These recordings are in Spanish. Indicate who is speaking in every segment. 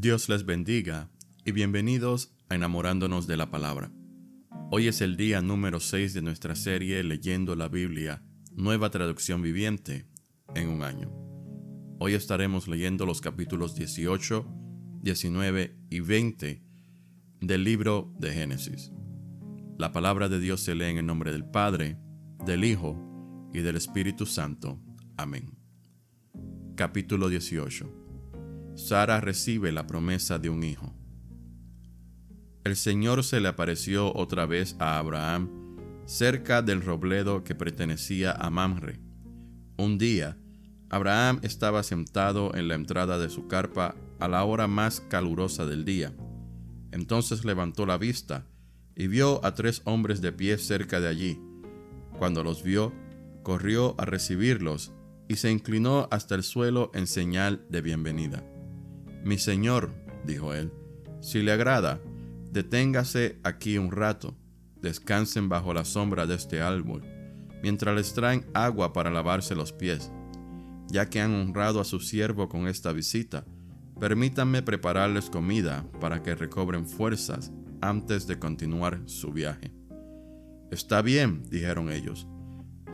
Speaker 1: Dios les bendiga y bienvenidos a Enamorándonos de la Palabra. Hoy es el día número 6 de nuestra serie Leyendo la Biblia, nueva traducción viviente, en un año. Hoy estaremos leyendo los capítulos 18, 19 y 20 del libro de Génesis. La palabra de Dios se lee en el nombre del Padre, del Hijo y del Espíritu Santo. Amén. Capítulo 18 Sara recibe la promesa de un hijo. El Señor se le apareció otra vez a Abraham cerca del robledo que pertenecía a Mamre. Un día, Abraham estaba sentado en la entrada de su carpa a la hora más calurosa del día. Entonces levantó la vista y vio a tres hombres de pie cerca de allí. Cuando los vio, corrió a recibirlos y se inclinó hasta el suelo en señal de bienvenida. Mi señor, dijo él, si le agrada, deténgase aquí un rato, descansen bajo la sombra de este árbol, mientras les traen agua para lavarse los pies. Ya que han honrado a su siervo con esta visita, permítanme prepararles comida para que recobren fuerzas antes de continuar su viaje. Está bien, dijeron ellos,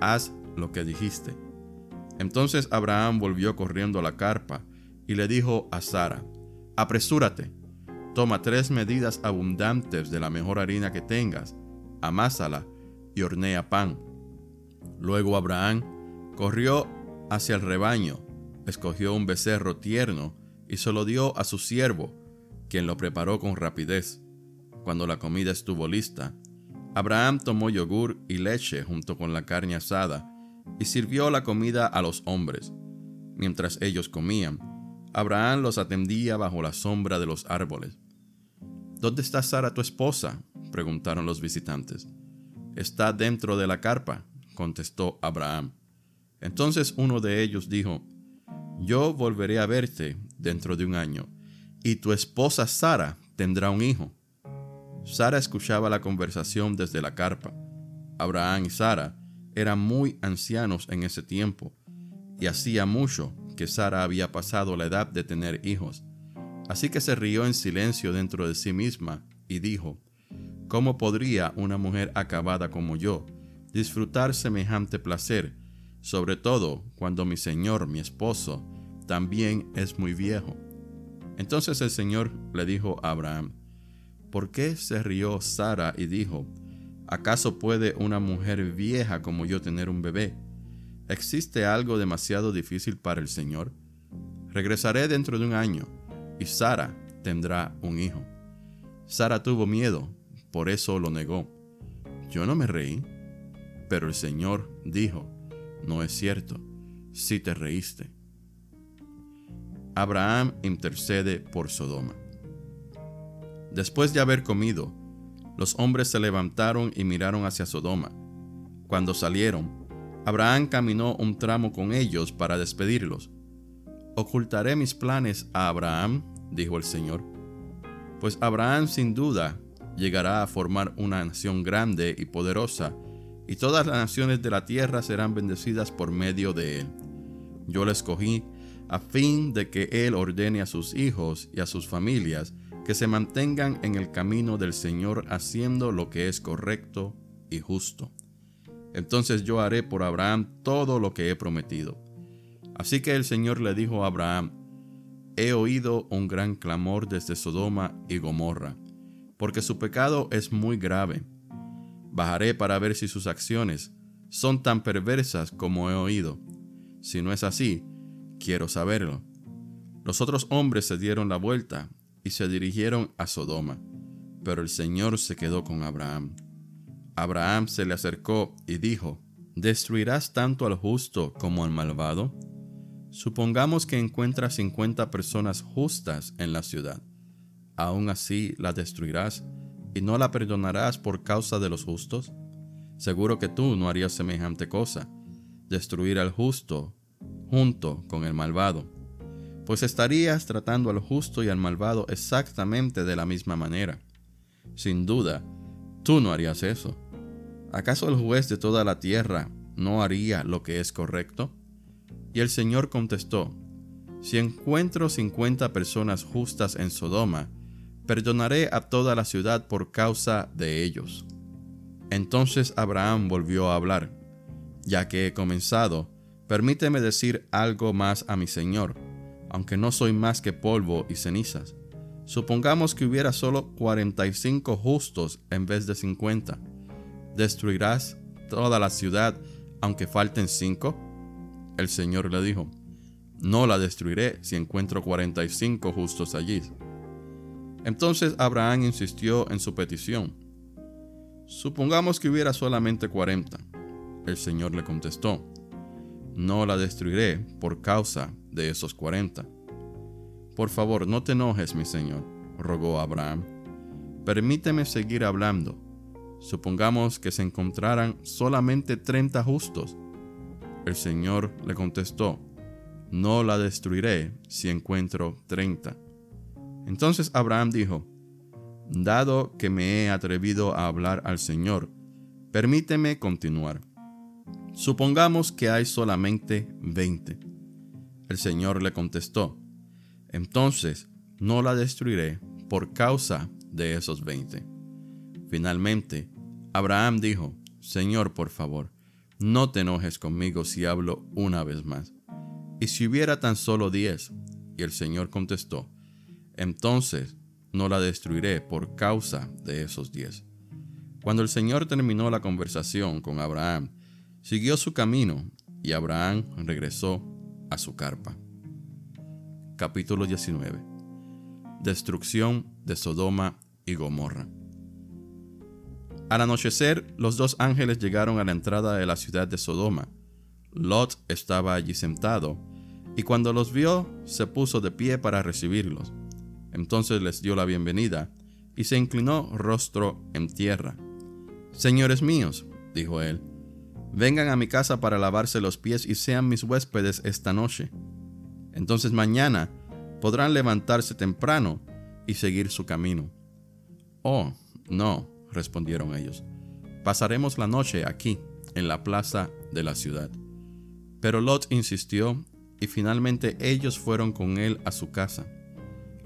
Speaker 1: haz lo que dijiste. Entonces Abraham volvió corriendo a la carpa, y le dijo a Sara, apresúrate, toma tres medidas abundantes de la mejor harina que tengas, amásala y hornea pan. Luego Abraham corrió hacia el rebaño, escogió un becerro tierno y se lo dio a su siervo, quien lo preparó con rapidez. Cuando la comida estuvo lista, Abraham tomó yogur y leche junto con la carne asada y sirvió la comida a los hombres. Mientras ellos comían, Abraham los atendía bajo la sombra de los árboles. ¿Dónde está Sara tu esposa? preguntaron los visitantes. Está dentro de la carpa, contestó Abraham. Entonces uno de ellos dijo, Yo volveré a verte dentro de un año, y tu esposa Sara tendrá un hijo. Sara escuchaba la conversación desde la carpa. Abraham y Sara eran muy ancianos en ese tiempo, y hacía mucho que Sara había pasado la edad de tener hijos. Así que se rió en silencio dentro de sí misma y dijo, ¿Cómo podría una mujer acabada como yo disfrutar semejante placer, sobre todo cuando mi Señor, mi esposo, también es muy viejo? Entonces el Señor le dijo a Abraham, ¿por qué se rió Sara y dijo, ¿acaso puede una mujer vieja como yo tener un bebé? ¿Existe algo demasiado difícil para el Señor? Regresaré dentro de un año y Sara tendrá un hijo. Sara tuvo miedo, por eso lo negó. Yo no me reí, pero el Señor dijo, no es cierto, si te reíste. Abraham intercede por Sodoma. Después de haber comido, los hombres se levantaron y miraron hacia Sodoma. Cuando salieron, Abraham caminó un tramo con ellos para despedirlos. Ocultaré mis planes a Abraham, dijo el Señor, pues Abraham sin duda llegará a formar una nación grande y poderosa, y todas las naciones de la tierra serán bendecidas por medio de él. Yo le escogí a fin de que él ordene a sus hijos y a sus familias que se mantengan en el camino del Señor haciendo lo que es correcto y justo entonces yo haré por Abraham todo lo que he prometido. Así que el Señor le dijo a Abraham, he oído un gran clamor desde Sodoma y Gomorra, porque su pecado es muy grave. Bajaré para ver si sus acciones son tan perversas como he oído. Si no es así, quiero saberlo. Los otros hombres se dieron la vuelta y se dirigieron a Sodoma, pero el Señor se quedó con Abraham. Abraham se le acercó y dijo, ¿Destruirás tanto al justo como al malvado? Supongamos que encuentras cincuenta personas justas en la ciudad. ¿Aún así la destruirás y no la perdonarás por causa de los justos? Seguro que tú no harías semejante cosa, destruir al justo junto con el malvado, pues estarías tratando al justo y al malvado exactamente de la misma manera. Sin duda, tú no harías eso. ¿Acaso el juez de toda la tierra no haría lo que es correcto? Y el Señor contestó, si encuentro cincuenta personas justas en Sodoma, perdonaré a toda la ciudad por causa de ellos. Entonces Abraham volvió a hablar, ya que he comenzado, permíteme decir algo más a mi Señor, aunque no soy más que polvo y cenizas. Supongamos que hubiera solo 45 justos en vez de 50. ¿Destruirás toda la ciudad aunque falten cinco? El Señor le dijo, no la destruiré si encuentro 45 justos allí. Entonces Abraham insistió en su petición. Supongamos que hubiera solamente 40. El Señor le contestó, no la destruiré por causa de esos 40. Por favor, no te enojes, mi Señor, rogó Abraham. Permíteme seguir hablando. Supongamos que se encontraran solamente 30 justos. El Señor le contestó, no la destruiré si encuentro 30. Entonces Abraham dijo, dado que me he atrevido a hablar al Señor, permíteme continuar. Supongamos que hay solamente 20. El Señor le contestó, entonces no la destruiré por causa de esos veinte. Finalmente, Abraham dijo, Señor, por favor, no te enojes conmigo si hablo una vez más. ¿Y si hubiera tan solo diez? Y el Señor contestó, entonces no la destruiré por causa de esos diez. Cuando el Señor terminó la conversación con Abraham, siguió su camino y Abraham regresó a su carpa capítulo 19. Destrucción de Sodoma y Gomorra. Al anochecer, los dos ángeles llegaron a la entrada de la ciudad de Sodoma. Lot estaba allí sentado, y cuando los vio, se puso de pie para recibirlos. Entonces les dio la bienvenida, y se inclinó rostro en tierra. Señores míos, dijo él, vengan a mi casa para lavarse los pies y sean mis huéspedes esta noche entonces mañana podrán levantarse temprano y seguir su camino. Oh, no, respondieron ellos. Pasaremos la noche aquí, en la plaza de la ciudad. Pero Lot insistió y finalmente ellos fueron con él a su casa.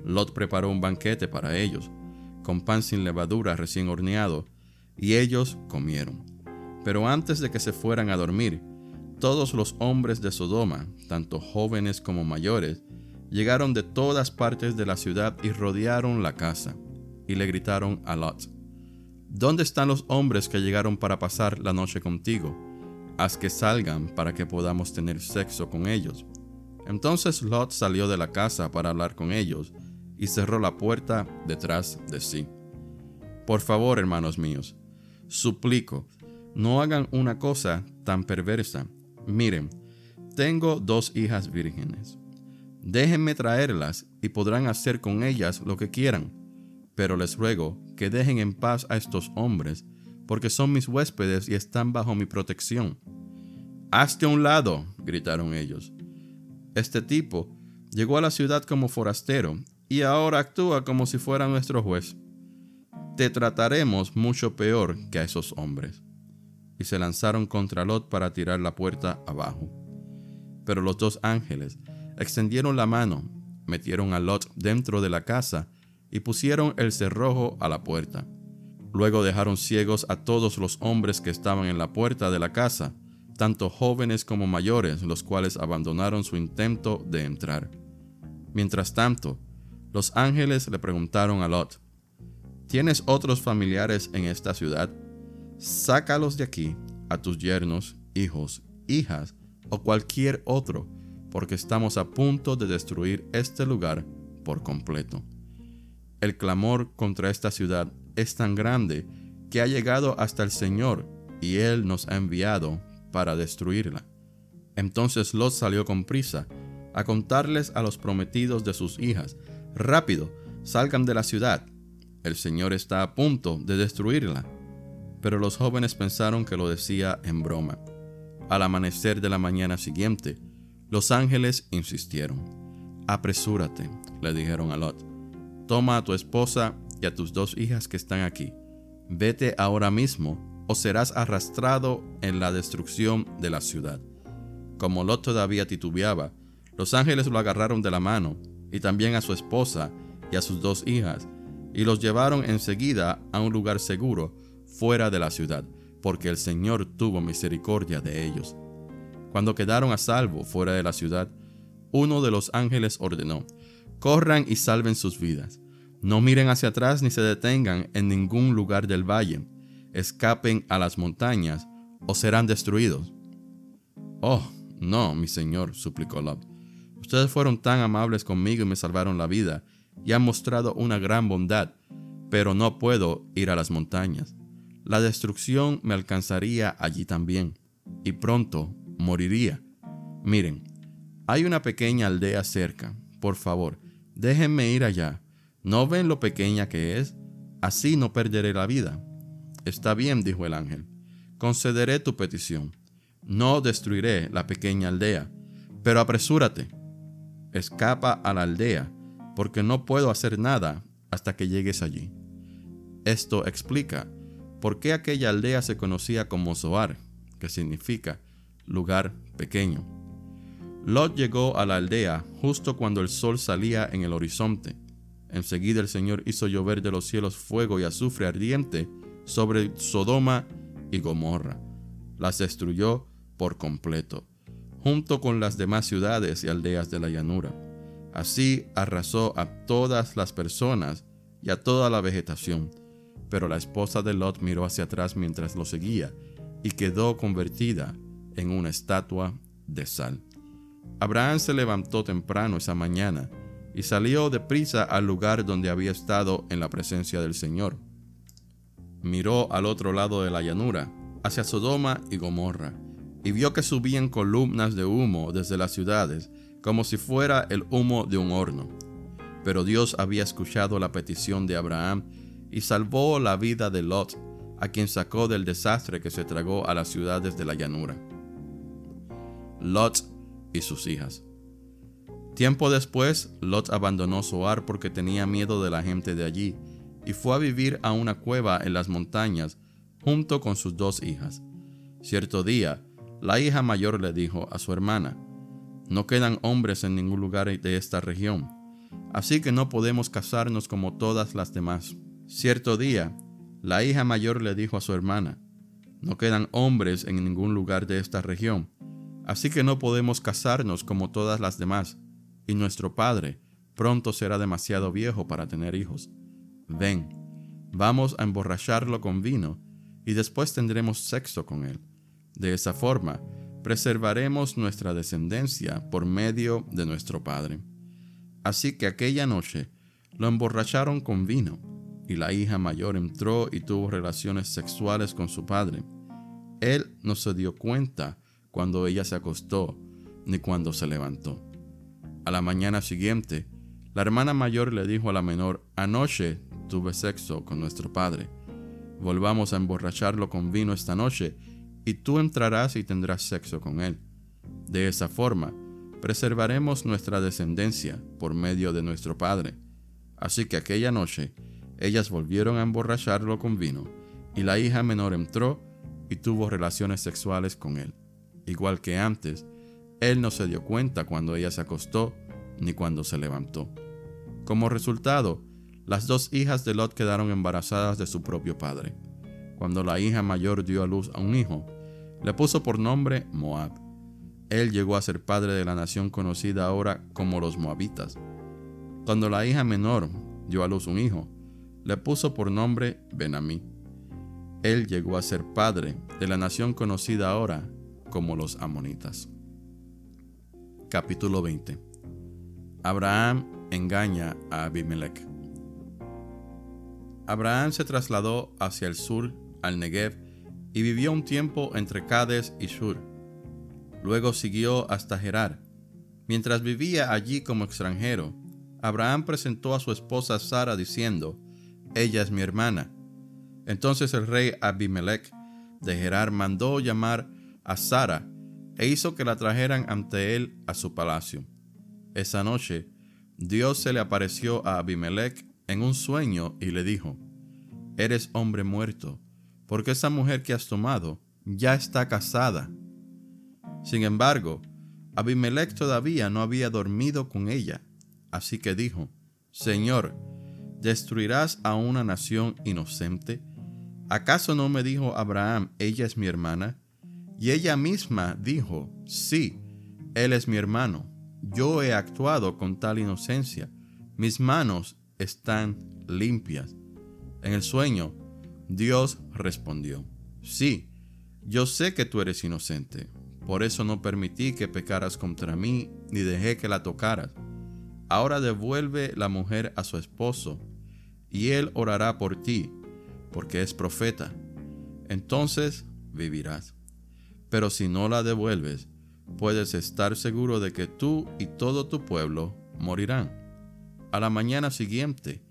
Speaker 1: Lot preparó un banquete para ellos, con pan sin levadura recién horneado, y ellos comieron. Pero antes de que se fueran a dormir, todos los hombres de Sodoma, tanto jóvenes como mayores, llegaron de todas partes de la ciudad y rodearon la casa, y le gritaron a Lot, ¿Dónde están los hombres que llegaron para pasar la noche contigo? Haz que salgan para que podamos tener sexo con ellos. Entonces Lot salió de la casa para hablar con ellos y cerró la puerta detrás de sí. Por favor, hermanos míos, suplico, no hagan una cosa tan perversa miren, tengo dos hijas vírgenes. Déjenme traerlas y podrán hacer con ellas lo que quieran, pero les ruego que dejen en paz a estos hombres, porque son mis huéspedes y están bajo mi protección. Hazte a un lado, gritaron ellos. Este tipo llegó a la ciudad como forastero y ahora actúa como si fuera nuestro juez. Te trataremos mucho peor que a esos hombres y se lanzaron contra Lot para tirar la puerta abajo. Pero los dos ángeles extendieron la mano, metieron a Lot dentro de la casa y pusieron el cerrojo a la puerta. Luego dejaron ciegos a todos los hombres que estaban en la puerta de la casa, tanto jóvenes como mayores, los cuales abandonaron su intento de entrar. Mientras tanto, los ángeles le preguntaron a Lot, ¿Tienes otros familiares en esta ciudad? sácalos de aquí a tus yernos, hijos, hijas o cualquier otro, porque estamos a punto de destruir este lugar por completo. El clamor contra esta ciudad es tan grande que ha llegado hasta el Señor y Él nos ha enviado para destruirla. Entonces Lot salió con prisa a contarles a los prometidos de sus hijas, rápido, salgan de la ciudad, el Señor está a punto de destruirla pero los jóvenes pensaron que lo decía en broma. Al amanecer de la mañana siguiente, los ángeles insistieron. Apresúrate, le dijeron a Lot. Toma a tu esposa y a tus dos hijas que están aquí. Vete ahora mismo o serás arrastrado en la destrucción de la ciudad. Como Lot todavía titubeaba, Los ángeles lo agarraron de la mano, y también a su esposa y a sus dos hijas, y los llevaron enseguida a un lugar seguro, fuera de la ciudad, porque el Señor tuvo misericordia de ellos. Cuando quedaron a salvo fuera de la ciudad, uno de los ángeles ordenó, corran y salven sus vidas. No miren hacia atrás ni se detengan en ningún lugar del valle. Escapen a las montañas o serán destruidos. Oh, no, mi señor, suplicó Lot. Ustedes fueron tan amables conmigo y me salvaron la vida y han mostrado una gran bondad, pero no puedo ir a las montañas. La destrucción me alcanzaría allí también, y pronto moriría. Miren, hay una pequeña aldea cerca. Por favor, déjenme ir allá. ¿No ven lo pequeña que es? Así no perderé la vida. Está bien, dijo el ángel. Concederé tu petición. No destruiré la pequeña aldea, pero apresúrate. Escapa a la aldea, porque no puedo hacer nada hasta que llegues allí. Esto explica por qué aquella aldea se conocía como Zoar, que significa lugar pequeño. Lot llegó a la aldea justo cuando el sol salía en el horizonte. Enseguida el Señor hizo llover de los cielos fuego y azufre ardiente sobre Sodoma y Gomorra. Las destruyó por completo, junto con las demás ciudades y aldeas de la llanura. Así arrasó a todas las personas y a toda la vegetación. Pero la esposa de Lot miró hacia atrás mientras lo seguía y quedó convertida en una estatua de sal. Abraham se levantó temprano esa mañana y salió deprisa al lugar donde había estado en la presencia del Señor. Miró al otro lado de la llanura, hacia Sodoma y Gomorra, y vio que subían columnas de humo desde las ciudades, como si fuera el humo de un horno. Pero Dios había escuchado la petición de Abraham y salvó la vida de Lot, a quien sacó del desastre que se tragó a las ciudades de la llanura. Lot y sus hijas. Tiempo después, Lot abandonó Zoar porque tenía miedo de la gente de allí y fue a vivir a una cueva en las montañas junto con sus dos hijas. Cierto día, la hija mayor le dijo a su hermana, No quedan hombres en ningún lugar de esta región, así que no podemos casarnos como todas las demás. Cierto día, la hija mayor le dijo a su hermana, No quedan hombres en ningún lugar de esta región, Así que no podemos casarnos como todas las demás, y nuestro padre pronto será demasiado viejo para tener hijos. Ven, vamos a emborracharlo con vino, y después tendremos sexo con él. De esa forma, preservaremos nuestra descendencia por medio de nuestro padre. Así que aquella noche lo emborracharon con vino, y la hija mayor entró y tuvo relaciones sexuales con su padre. Él no se dio cuenta cuando ella se acostó ni cuando se levantó. A la mañana siguiente, la hermana mayor le dijo a la menor, anoche tuve sexo con nuestro padre. Volvamos a emborracharlo con vino esta noche y tú entrarás y tendrás sexo con él. De esa forma, preservaremos nuestra descendencia por medio de nuestro padre. Así que aquella noche, ellas volvieron a emborracharlo con vino, y la hija menor entró y tuvo relaciones sexuales con él. Igual que antes, él no se dio cuenta cuando ella se acostó ni cuando se levantó. Como resultado, las dos hijas de Lot quedaron embarazadas de su propio padre. Cuando la hija mayor dio a luz a un hijo, le puso por nombre Moab. Él llegó a ser padre de la nación conocida ahora como los Moabitas. Cuando la hija menor dio a luz un hijo, le puso por nombre Benamí. Él llegó a ser padre de la nación conocida ahora como los amonitas. Capítulo 20 Abraham engaña a Abimelech. Abraham se trasladó hacia el sur, al Negev, y vivió un tiempo entre Cades y Shur. Luego siguió hasta Gerar. Mientras vivía allí como extranjero, Abraham presentó a su esposa Sara diciendo, Ella es mi hermana. Entonces el rey Abimelech de Gerar mandó llamar a Sara e hizo que la trajeran ante él a su palacio. Esa noche, Dios se le apareció a Abimelech en un sueño y le dijo, Eres hombre muerto, porque esa mujer que has tomado ya está casada. Sin embargo, Abimelech todavía no había dormido con ella, así que dijo, Señor, ¿destruirás a una nación inocente? ¿Acaso no me dijo Abraham, ella es mi hermana? Y ella misma dijo, sí, él es mi hermano. Yo he actuado con tal inocencia. Mis manos están limpias. En el sueño, Dios respondió, sí, yo sé que tú eres inocente. Por eso no permití que pecaras contra mí, ni dejé que la tocaras. Ahora devuelve la mujer a su esposo, y él orará por ti porque es profeta, entonces vivirás. Pero si no la devuelves, puedes estar seguro de que tú y todo tu pueblo morirán. A la mañana siguiente,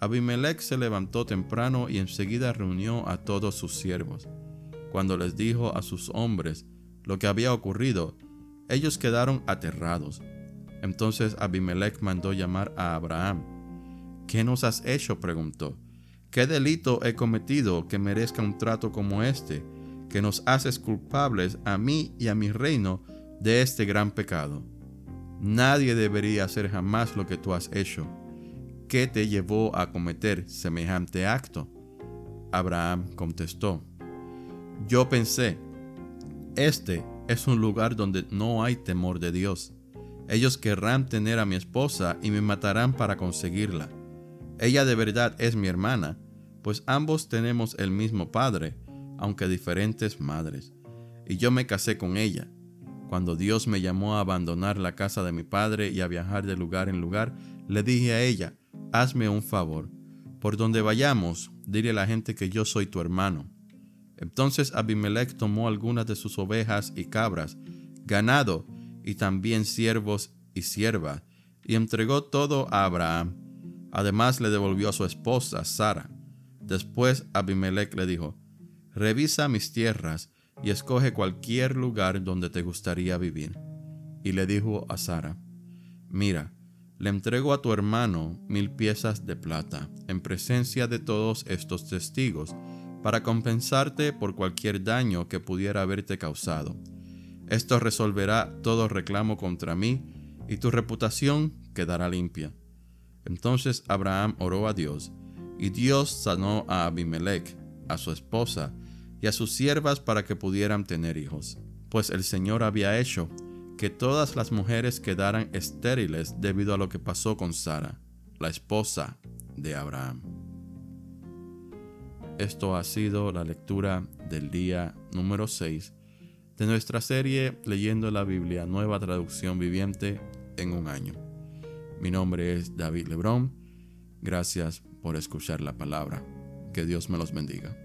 Speaker 1: Abimelech se levantó temprano y enseguida reunió a todos sus siervos. Cuando les dijo a sus hombres lo que había ocurrido, ellos quedaron aterrados. Entonces Abimelech mandó llamar a Abraham. ¿Qué nos has hecho? preguntó. ¿Qué delito he cometido que merezca un trato como este, que nos haces culpables a mí y a mi reino de este gran pecado? Nadie debería hacer jamás lo que tú has hecho. ¿Qué te llevó a cometer semejante acto? Abraham contestó, yo pensé, este es un lugar donde no hay temor de Dios. Ellos querrán tener a mi esposa y me matarán para conseguirla. Ella de verdad es mi hermana, pues ambos tenemos el mismo padre, aunque diferentes madres. Y yo me casé con ella. Cuando Dios me llamó a abandonar la casa de mi padre y a viajar de lugar en lugar, le dije a ella, hazme un favor. Por donde vayamos, dile a la gente que yo soy tu hermano. Entonces Abimelech tomó algunas de sus ovejas y cabras, ganado y también siervos y siervas, y entregó todo a Abraham. Además le devolvió a su esposa, Sara. Después Abimelech le dijo, revisa mis tierras y escoge cualquier lugar donde te gustaría vivir. Y le dijo a Sara, mira, le entrego a tu hermano mil piezas de plata en presencia de todos estos testigos para compensarte por cualquier daño que pudiera haberte causado. Esto resolverá todo reclamo contra mí y tu reputación quedará limpia. Entonces Abraham oró a Dios y Dios sanó a Abimelech, a su esposa y a sus siervas para que pudieran tener hijos, pues el Señor había hecho que todas las mujeres quedaran estériles debido a lo que pasó con Sara, la esposa de Abraham. Esto ha sido la lectura del día número 6 de nuestra serie Leyendo la Biblia, nueva traducción viviente en un año. Mi nombre es David Lebrón. Gracias por escuchar la palabra. Que Dios me los bendiga.